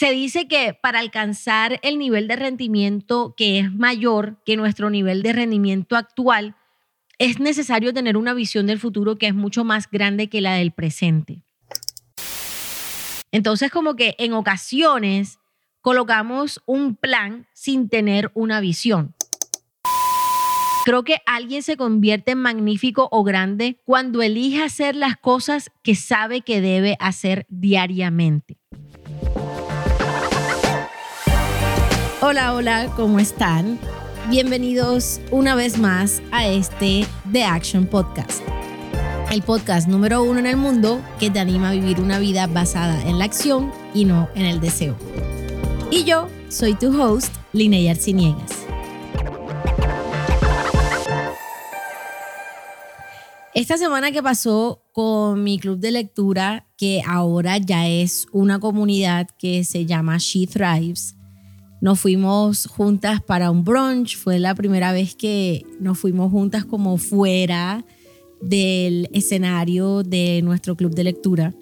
se dice que para alcanzar el nivel de rendimiento que es mayor que nuestro nivel de rendimiento actual, es necesario tener una visión del futuro que es mucho más grande que la del presente. Entonces, como que en ocasiones colocamos un plan sin tener una visión. Creo que alguien se convierte en magnífico o grande cuando elige hacer las cosas que sabe que debe hacer diariamente. Hola, hola, ¿cómo están? Bienvenidos una vez más a este The Action Podcast. El podcast número uno en el mundo que te anima a vivir una vida basada en la acción y no en el deseo. Y yo soy tu host, Linnea Arciniegas. Esta semana que pasó con mi club de lectura, que ahora ya es una comunidad que se llama She Thrives, nos fuimos juntas para un brunch. Fue la primera vez que nos fuimos juntas como fuera del escenario de nuestro club de lectura,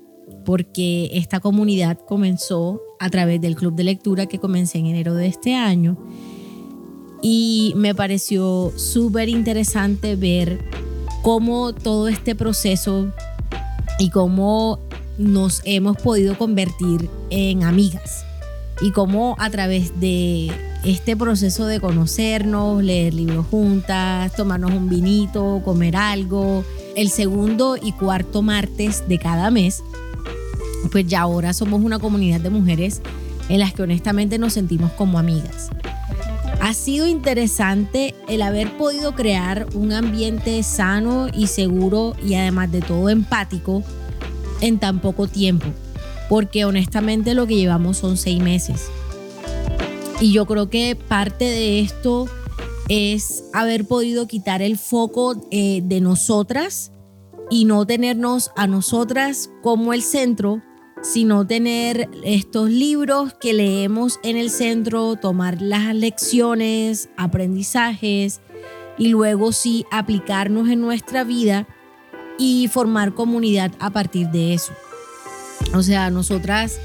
porque esta comunidad comenzó a través del club de lectura que comencé en enero de este año. Y me pareció súper interesante ver cómo todo este proceso y cómo nos hemos podido convertir en amigas y cómo a través de este proceso de conocernos, leer libros juntas, tomarnos un vinito, comer algo, el segundo y cuarto martes de cada mes, pues ya ahora somos una comunidad de mujeres en las que honestamente nos sentimos como amigas. Ha sido interesante el haber podido crear un ambiente sano y seguro y además de todo empático en tan poco tiempo porque honestamente lo que llevamos son seis meses. Y yo creo que parte de esto es haber podido quitar el foco eh, de nosotras y no tenernos a nosotras como el centro, sino tener estos libros que leemos en el centro, tomar las lecciones, aprendizajes y luego sí aplicarnos en nuestra vida y formar comunidad a partir de eso. O sea, nosotras,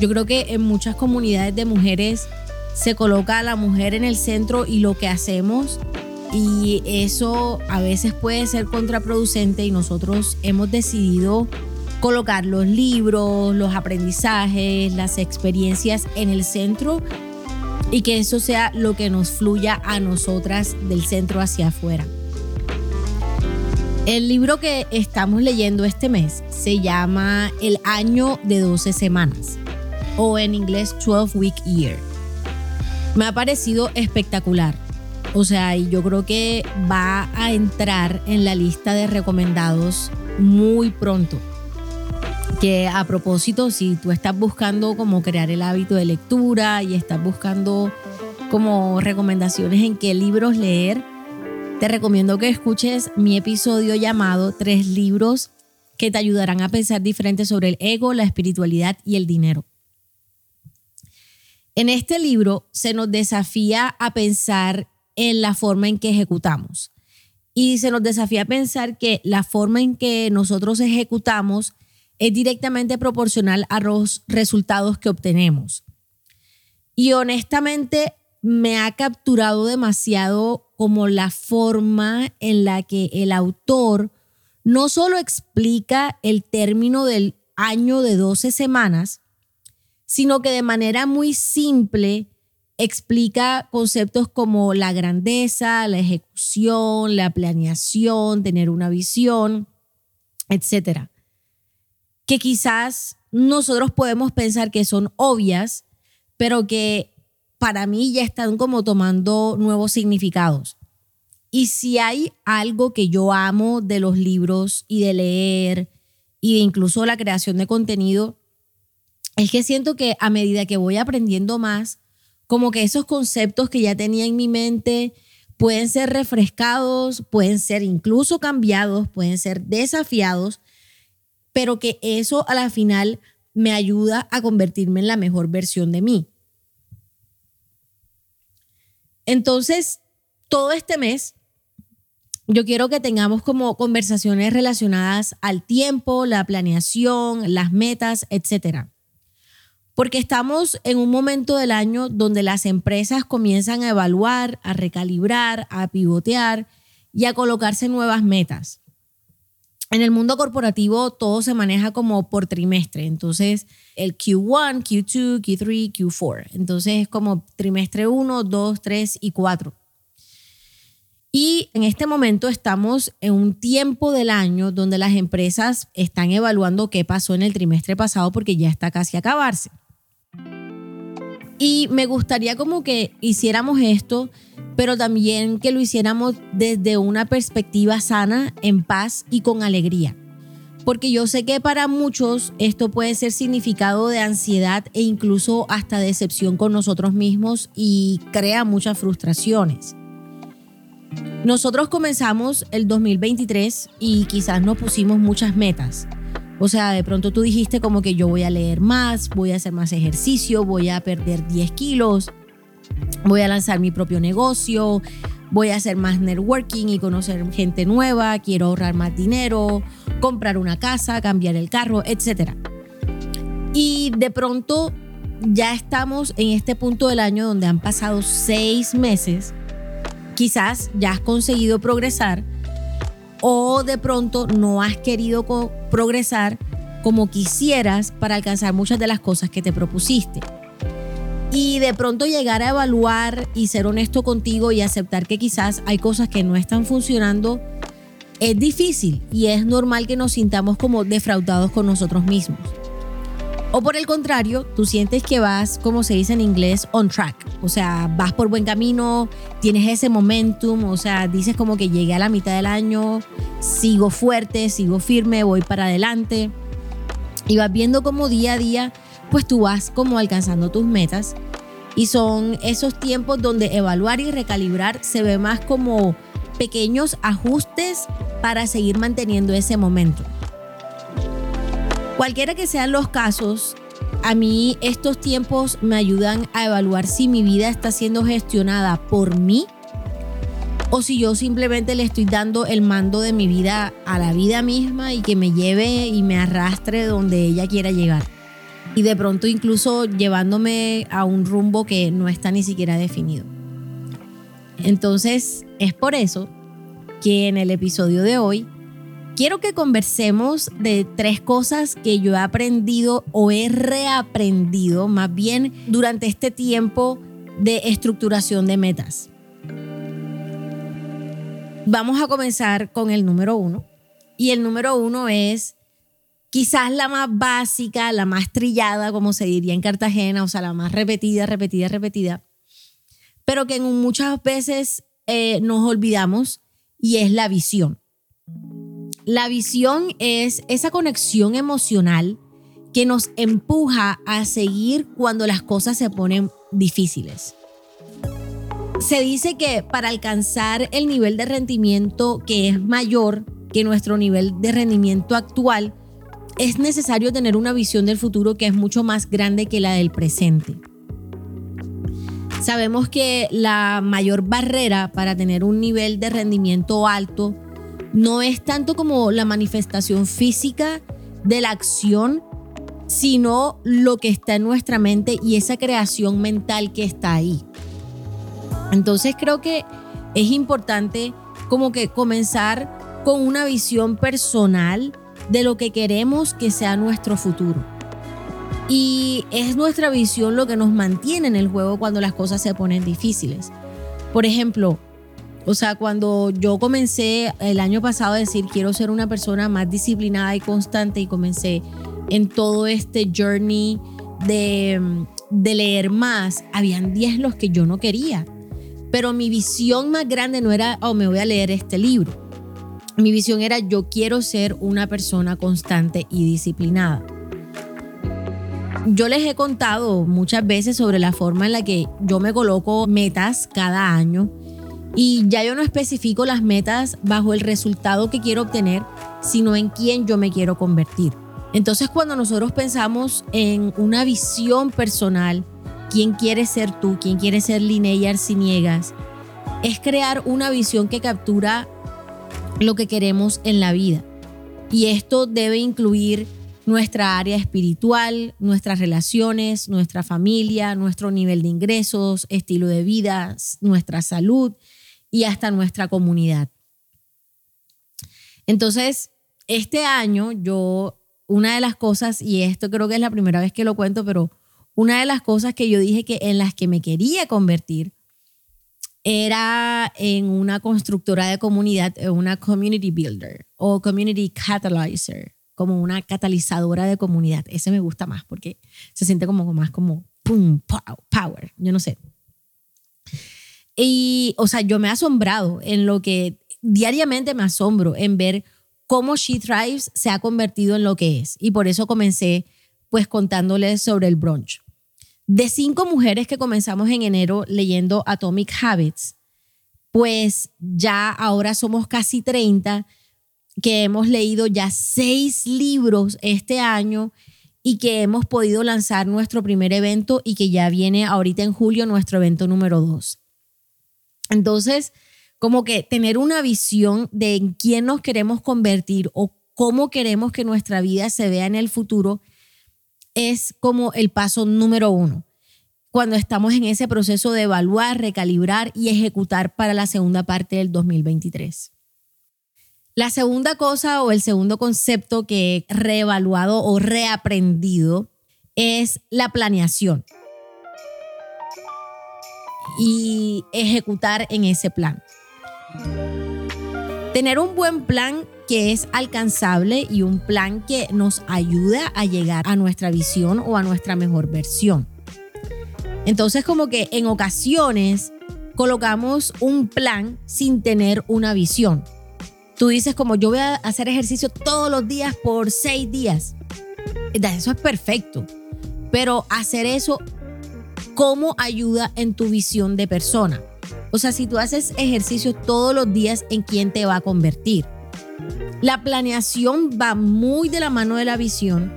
yo creo que en muchas comunidades de mujeres se coloca a la mujer en el centro y lo que hacemos y eso a veces puede ser contraproducente y nosotros hemos decidido colocar los libros, los aprendizajes, las experiencias en el centro y que eso sea lo que nos fluya a nosotras del centro hacia afuera. El libro que estamos leyendo este mes se llama El año de 12 semanas o en inglés 12 week year. Me ha parecido espectacular. O sea, y yo creo que va a entrar en la lista de recomendados muy pronto. Que a propósito, si tú estás buscando como crear el hábito de lectura y estás buscando como recomendaciones en qué libros leer, te recomiendo que escuches mi episodio llamado Tres libros que te ayudarán a pensar diferente sobre el ego, la espiritualidad y el dinero. En este libro se nos desafía a pensar en la forma en que ejecutamos y se nos desafía a pensar que la forma en que nosotros ejecutamos es directamente proporcional a los resultados que obtenemos. Y honestamente me ha capturado demasiado como la forma en la que el autor no solo explica el término del año de 12 semanas, sino que de manera muy simple explica conceptos como la grandeza, la ejecución, la planeación, tener una visión, etcétera. Que quizás nosotros podemos pensar que son obvias, pero que para mí ya están como tomando nuevos significados. Y si hay algo que yo amo de los libros y de leer y de incluso la creación de contenido, es que siento que a medida que voy aprendiendo más, como que esos conceptos que ya tenía en mi mente pueden ser refrescados, pueden ser incluso cambiados, pueden ser desafiados, pero que eso a la final me ayuda a convertirme en la mejor versión de mí. Entonces, todo este mes, yo quiero que tengamos como conversaciones relacionadas al tiempo, la planeación, las metas, etcétera. Porque estamos en un momento del año donde las empresas comienzan a evaluar, a recalibrar, a pivotear y a colocarse nuevas metas. En el mundo corporativo todo se maneja como por trimestre, entonces el Q1, Q2, Q3, Q4. Entonces es como trimestre 1, 2, 3 y 4. Y en este momento estamos en un tiempo del año donde las empresas están evaluando qué pasó en el trimestre pasado porque ya está casi a acabarse. Y me gustaría como que hiciéramos esto, pero también que lo hiciéramos desde una perspectiva sana, en paz y con alegría. Porque yo sé que para muchos esto puede ser significado de ansiedad e incluso hasta decepción con nosotros mismos y crea muchas frustraciones. Nosotros comenzamos el 2023 y quizás nos pusimos muchas metas o sea, de pronto tú dijiste como que yo voy a leer más, voy a hacer más ejercicio, voy a perder 10 kilos, voy a lanzar mi propio negocio, voy a hacer más networking y conocer gente nueva, quiero ahorrar más dinero, comprar una casa, cambiar el carro, etc. Y de pronto ya estamos en este punto del año donde han pasado seis meses, quizás ya has conseguido progresar, o de pronto no has querido progresar como quisieras para alcanzar muchas de las cosas que te propusiste. Y de pronto llegar a evaluar y ser honesto contigo y aceptar que quizás hay cosas que no están funcionando es difícil y es normal que nos sintamos como defraudados con nosotros mismos. O por el contrario, tú sientes que vas, como se dice en inglés, on track. O sea, vas por buen camino, tienes ese momentum, o sea, dices como que llegué a la mitad del año, sigo fuerte, sigo firme, voy para adelante. Y vas viendo como día a día, pues tú vas como alcanzando tus metas. Y son esos tiempos donde evaluar y recalibrar se ve más como pequeños ajustes para seguir manteniendo ese momento. Cualquiera que sean los casos, a mí estos tiempos me ayudan a evaluar si mi vida está siendo gestionada por mí o si yo simplemente le estoy dando el mando de mi vida a la vida misma y que me lleve y me arrastre donde ella quiera llegar. Y de pronto incluso llevándome a un rumbo que no está ni siquiera definido. Entonces es por eso que en el episodio de hoy quiero que conversemos de tres cosas que yo he aprendido o he reaprendido más bien durante este tiempo de estructuración de metas. Vamos a comenzar con el número uno. Y el número uno es quizás la más básica, la más trillada, como se diría en Cartagena, o sea, la más repetida, repetida, repetida, pero que muchas veces eh, nos olvidamos y es la visión. La visión es esa conexión emocional que nos empuja a seguir cuando las cosas se ponen difíciles. Se dice que para alcanzar el nivel de rendimiento que es mayor que nuestro nivel de rendimiento actual, es necesario tener una visión del futuro que es mucho más grande que la del presente. Sabemos que la mayor barrera para tener un nivel de rendimiento alto no es tanto como la manifestación física de la acción, sino lo que está en nuestra mente y esa creación mental que está ahí. Entonces creo que es importante como que comenzar con una visión personal de lo que queremos que sea nuestro futuro. Y es nuestra visión lo que nos mantiene en el juego cuando las cosas se ponen difíciles. Por ejemplo, o sea, cuando yo comencé el año pasado a decir quiero ser una persona más disciplinada y constante y comencé en todo este journey de, leer más, habían 10 los que yo no quería. Pero mi visión más grande no era, oh, me voy a leer este libro. Mi visión era, yo quiero ser una persona constante y disciplinada. Yo les he contado muchas veces sobre la forma en la que yo me coloco metas cada año y ya yo no especifico las metas bajo el resultado que quiero obtener, sino en quién yo me quiero convertir. Entonces cuando nosotros pensamos en una visión personal, quién quieres ser tú, quién quiere ser Linnea Arciniegas, es crear una visión que captura lo que queremos en la vida. Y esto debe incluir nuestra área espiritual, nuestras relaciones, nuestra familia, nuestro nivel de ingresos, estilo de vida, nuestra salud y hasta nuestra comunidad. Entonces, este año yo, una de las cosas, y esto creo que es la primera vez que lo cuento, pero una de las cosas que yo dije que en las que me quería convertir era en una constructora de comunidad, una community builder o community catalyzer, como una catalizadora de comunidad. Ese me gusta más porque se siente como más como pum, power, yo no sé. Y, o sea, yo me he asombrado en lo que diariamente me asombro en ver cómo She Thrives se ha convertido en lo que es. Y por eso comencé pues contándoles sobre el brunch. De cinco mujeres que comenzamos en enero leyendo Atomic Habits, pues ya ahora somos casi 30 que hemos leído ya seis libros este año y que hemos podido lanzar nuestro primer evento y que ya viene ahorita en julio nuestro evento número dos. Entonces, como que tener una visión de en quién nos queremos convertir o cómo queremos que nuestra vida se vea en el futuro es como el paso número uno. Cuando estamos en ese proceso de evaluar, recalibrar y ejecutar para la segunda parte del 2023. La segunda cosa o el segundo concepto que he reevaluado o reaprendido es la planeación y ejecutar en ese plan. Tener un buen plan que es alcanzable y un plan que nos ayuda a llegar a nuestra visión o a nuestra mejor versión. Entonces como que en ocasiones colocamos un plan sin tener una visión. Tú dices como yo voy a hacer ejercicio todos los días por seis días. Eso es perfecto. Pero hacer eso, ¿cómo ayuda en tu visión de persona? O sea, si tú haces ejercicio todos los días, ¿en quién te va a convertir? La planeación va muy de la mano de la visión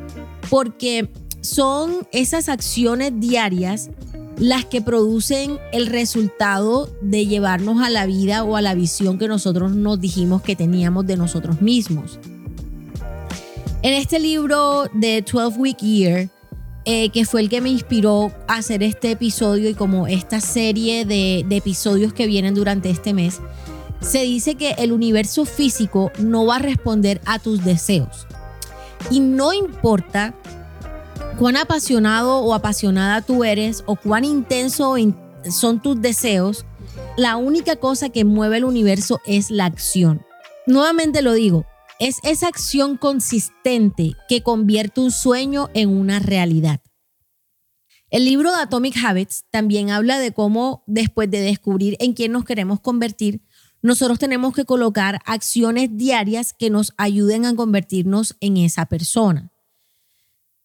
porque son esas acciones diarias las que producen el resultado de llevarnos a la vida o a la visión que nosotros nos dijimos que teníamos de nosotros mismos. En este libro de 12 Week Year, eh, que fue el que me inspiró a hacer este episodio y como esta serie de, de episodios que vienen durante este mes, se dice que el universo físico no va a responder a tus deseos. Y no importa cuán apasionado o apasionada tú eres o cuán intenso son tus deseos, la única cosa que mueve el universo es la acción. Nuevamente lo digo, es esa acción consistente que convierte un sueño en una realidad. El libro de Atomic Habits también habla de cómo después de descubrir en quién nos queremos convertir, nosotros tenemos que colocar acciones diarias que nos ayuden a convertirnos en esa persona.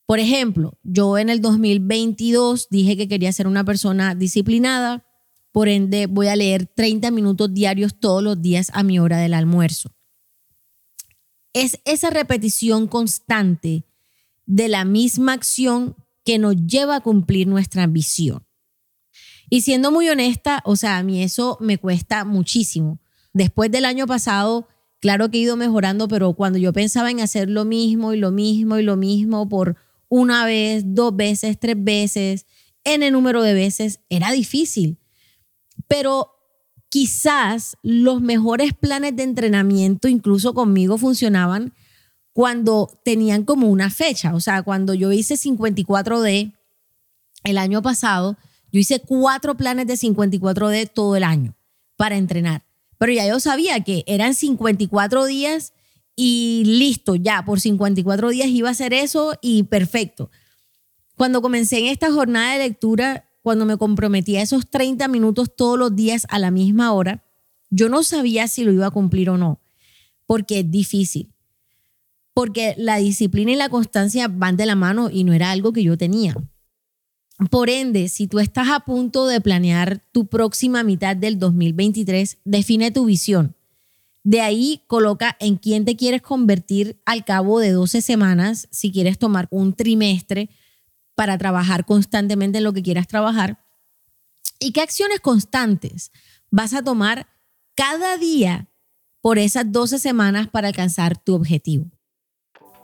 Por ejemplo, yo en el 2022 dije que quería ser una persona disciplinada, por ende voy a leer 30 minutos diarios todos los días a mi hora del almuerzo es esa repetición constante de la misma acción que nos lleva a cumplir nuestra visión. Y siendo muy honesta, o sea, a mí eso me cuesta muchísimo. Después del año pasado, claro que he ido mejorando, pero cuando yo pensaba en hacer lo mismo y lo mismo y lo mismo por una vez, dos veces, tres veces, en el número de veces, era difícil. Pero quizás los mejores planes de entrenamiento, incluso conmigo, funcionaban cuando tenían como una fecha. O sea, cuando yo hice 54D el año pasado, yo hice cuatro planes de 54D todo el año para entrenar. Pero ya yo sabía que eran 54 días y listo, ya por 54 días iba a hacer eso y perfecto. Cuando comencé en esta jornada de lectura, cuando me comprometí a esos 30 minutos todos los días a la misma hora, yo no sabía si lo iba a cumplir o no, porque es difícil. Porque la disciplina y la constancia van de la mano y no era algo que yo tenía. Por ende, si tú estás a punto de planear tu próxima mitad del 2023, define tu visión. De ahí coloca en quién te quieres convertir al cabo de 12 semanas, si quieres tomar un trimestre para trabajar constantemente en lo que quieras trabajar y qué acciones constantes vas a tomar cada día por esas 12 semanas para alcanzar tu objetivo.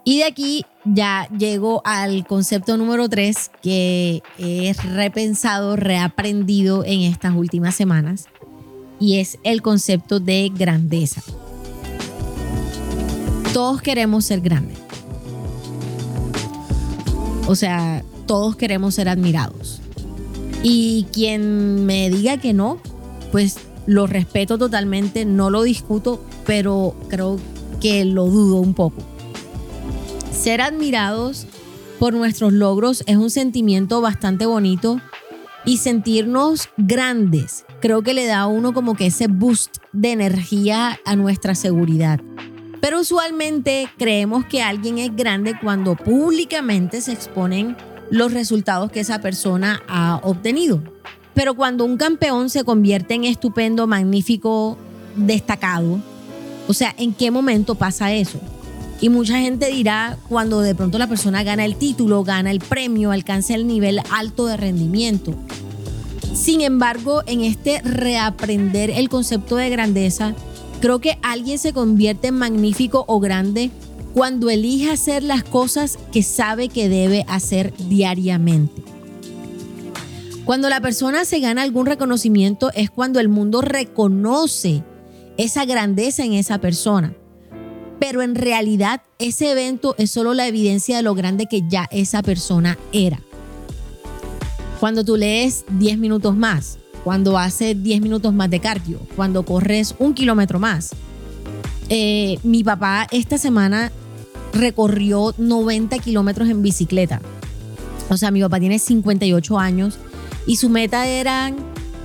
Y de aquí ya llego al concepto número tres que he repensado, reaprendido en estas últimas semanas y es el concepto de grandeza. Todos queremos ser grandes. O sea, todos queremos ser admirados. Y quien me diga que no, pues lo respeto totalmente, no lo discuto, pero creo que lo dudo un poco. Ser admirados por nuestros logros es un sentimiento bastante bonito y sentirnos grandes creo que le da a uno como que ese boost de energía a nuestra seguridad. Pero usualmente creemos que alguien es grande cuando públicamente se exponen los resultados que esa persona ha obtenido. Pero cuando un campeón se convierte en estupendo, magnífico, destacado, o sea, ¿en qué momento pasa eso? Y mucha gente dirá cuando de pronto la persona gana el título, gana el premio, alcanza el nivel alto de rendimiento. Sin embargo, en este reaprender el concepto de grandeza, creo que alguien se convierte en magnífico o grande cuando elige hacer las cosas que sabe que debe hacer diariamente. Cuando la persona se gana algún reconocimiento es cuando el mundo reconoce esa grandeza en esa persona pero en realidad ese evento es solo la evidencia de lo grande que ya esa persona era. Cuando tú lees 10 minutos más, cuando haces 10 minutos más de cardio, cuando corres un kilómetro más. Eh, mi papá esta semana recorrió 90 kilómetros en bicicleta. O sea, mi papá tiene 58 años y su meta era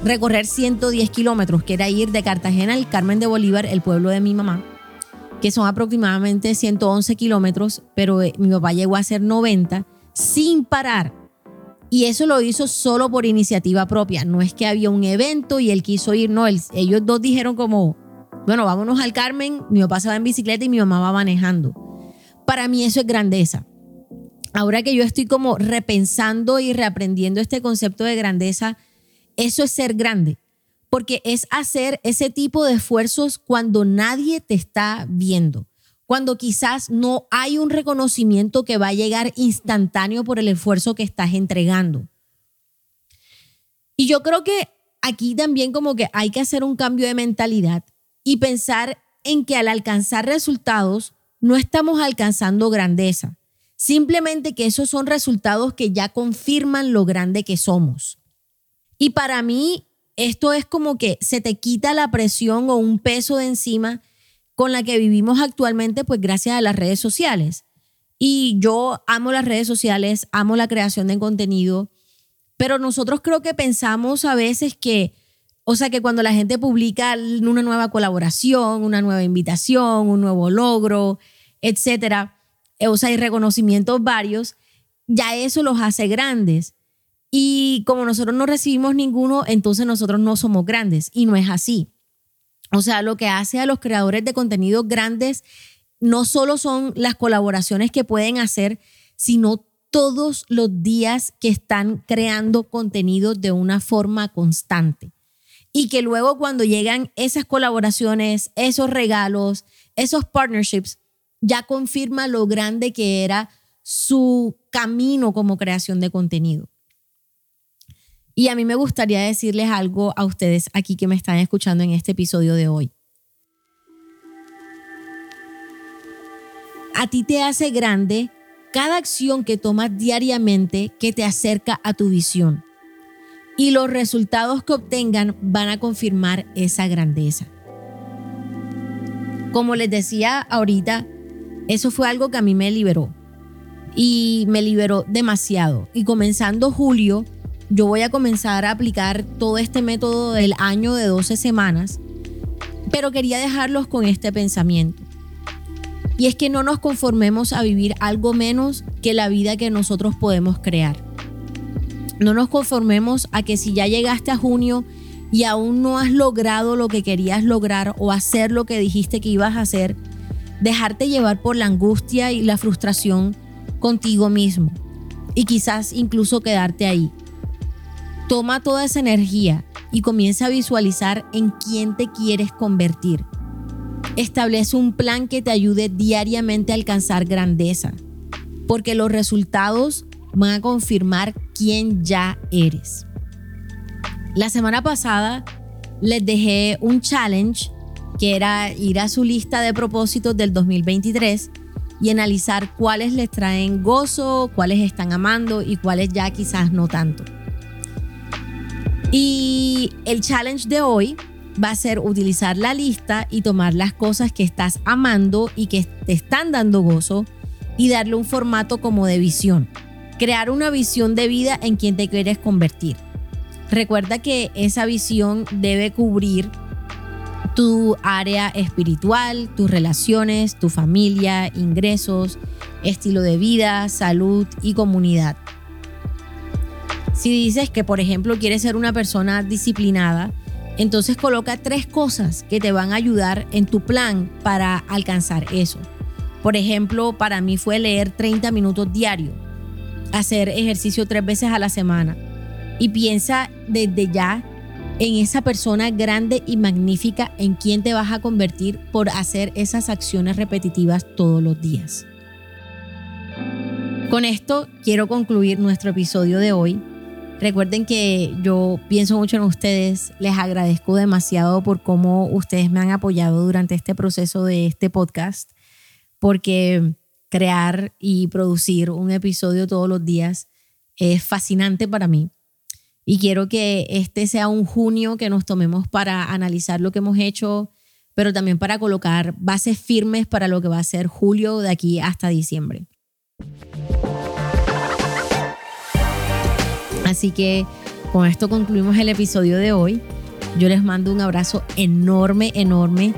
recorrer 110 kilómetros, que era ir de Cartagena al Carmen de Bolívar, el pueblo de mi mamá, que son aproximadamente 111 kilómetros, pero eh, mi papá llegó a hacer 90 sin parar. Y eso lo hizo solo por iniciativa propia. No es que había un evento y él quiso ir, no, ellos dos dijeron como, bueno, vámonos al Carmen, mi papá se va en bicicleta y mi mamá va manejando. Para mí eso es grandeza. Ahora que yo estoy como repensando y reaprendiendo este concepto de grandeza, eso es ser grande porque es hacer ese tipo de esfuerzos cuando nadie te está viendo, cuando quizás no hay un reconocimiento que va a llegar instantáneo por el esfuerzo que estás entregando. Y yo creo que aquí también como que hay que hacer un cambio de mentalidad y pensar en que al alcanzar resultados no estamos alcanzando grandeza, simplemente que esos son resultados que ya confirman lo grande que somos. Y para mí esto es como que se te quita la presión o un peso de encima con la que vivimos actualmente, pues gracias a las redes sociales. Y yo amo las redes sociales, amo la creación de contenido, pero nosotros creo que pensamos a veces que, o sea, que cuando la gente publica una nueva colaboración, una nueva invitación, un nuevo logro, etcétera, eh, o sea, hay reconocimientos varios, ya eso los hace grandes. Y como nosotros no recibimos ninguno, entonces nosotros no somos grandes. Y no es así. O sea, lo que hace a los creadores de contenido grandes no solo son las colaboraciones que pueden hacer, sino todos los días que están creando contenido de una forma constante. Y que luego cuando llegan esas colaboraciones, esos regalos, esos partnerships, ya confirma lo grande que era su camino como creación de contenido. Y a mí me gustaría decirles algo a ustedes aquí que me están escuchando en este episodio de hoy. A ti te hace grande cada acción que tomas diariamente que te acerca a tu visión. Y los resultados que obtengan van a confirmar esa grandeza. Como les decía ahorita, eso fue algo que a mí me liberó. Y me liberó demasiado. Y comenzando julio, yo voy a comenzar a aplicar todo este método del año de 12 semanas, pero quería dejarlos con este pensamiento. Y es que no nos conformemos a vivir algo menos que la vida que nosotros podemos crear. No nos conformemos a que si ya llegaste a junio y aún no has logrado lo que querías lograr o hacer lo que dijiste que ibas a hacer, dejarte llevar por la angustia y la frustración contigo mismo y quizás incluso quedarte ahí. Toma toda esa energía y comienza a visualizar en quién te quieres convertir. Establece un plan que te ayude diariamente a alcanzar grandeza, porque los resultados van a confirmar quién ya eres. La semana pasada les dejé un challenge que era ir a su lista de propósitos del 2023 y analizar cuáles les traen gozo, cuáles están amando y cuáles ya quizás no tanto. Y el challenge de hoy va a ser utilizar la lista y tomar las cosas que estás amando y que te están dando gozo y darle un formato como de visión. Crear una visión de vida en quien te quieres convertir. Recuerda que esa visión debe cubrir tu área espiritual, tus relaciones, tu familia, ingresos, estilo de vida, salud y comunidad. Si dices que, por ejemplo, quieres ser una persona disciplinada, entonces coloca tres cosas que te van a ayudar en tu plan para alcanzar eso. Por ejemplo, para mí fue leer 30 minutos diario, hacer ejercicio tres veces a la semana. Y piensa desde ya en esa persona grande y magnífica en quien te vas a convertir por hacer esas acciones repetitivas todos los días. Con esto quiero concluir nuestro episodio de hoy. Recuerden que yo pienso mucho en ustedes, les agradezco demasiado por cómo ustedes me han apoyado durante este proceso de este podcast, porque crear y producir un episodio todos los días es fascinante para mí y quiero que este sea un junio que nos tomemos para analizar lo que hemos hecho, pero también para colocar bases firmes para lo que va a ser julio de aquí hasta diciembre. Así que con esto concluimos el episodio de hoy. Yo les mando un abrazo enorme, enorme.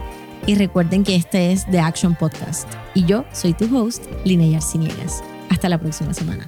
Y recuerden que este es The Action Podcast. Y yo soy tu host, Linnea Arciniegas. Hasta la próxima semana.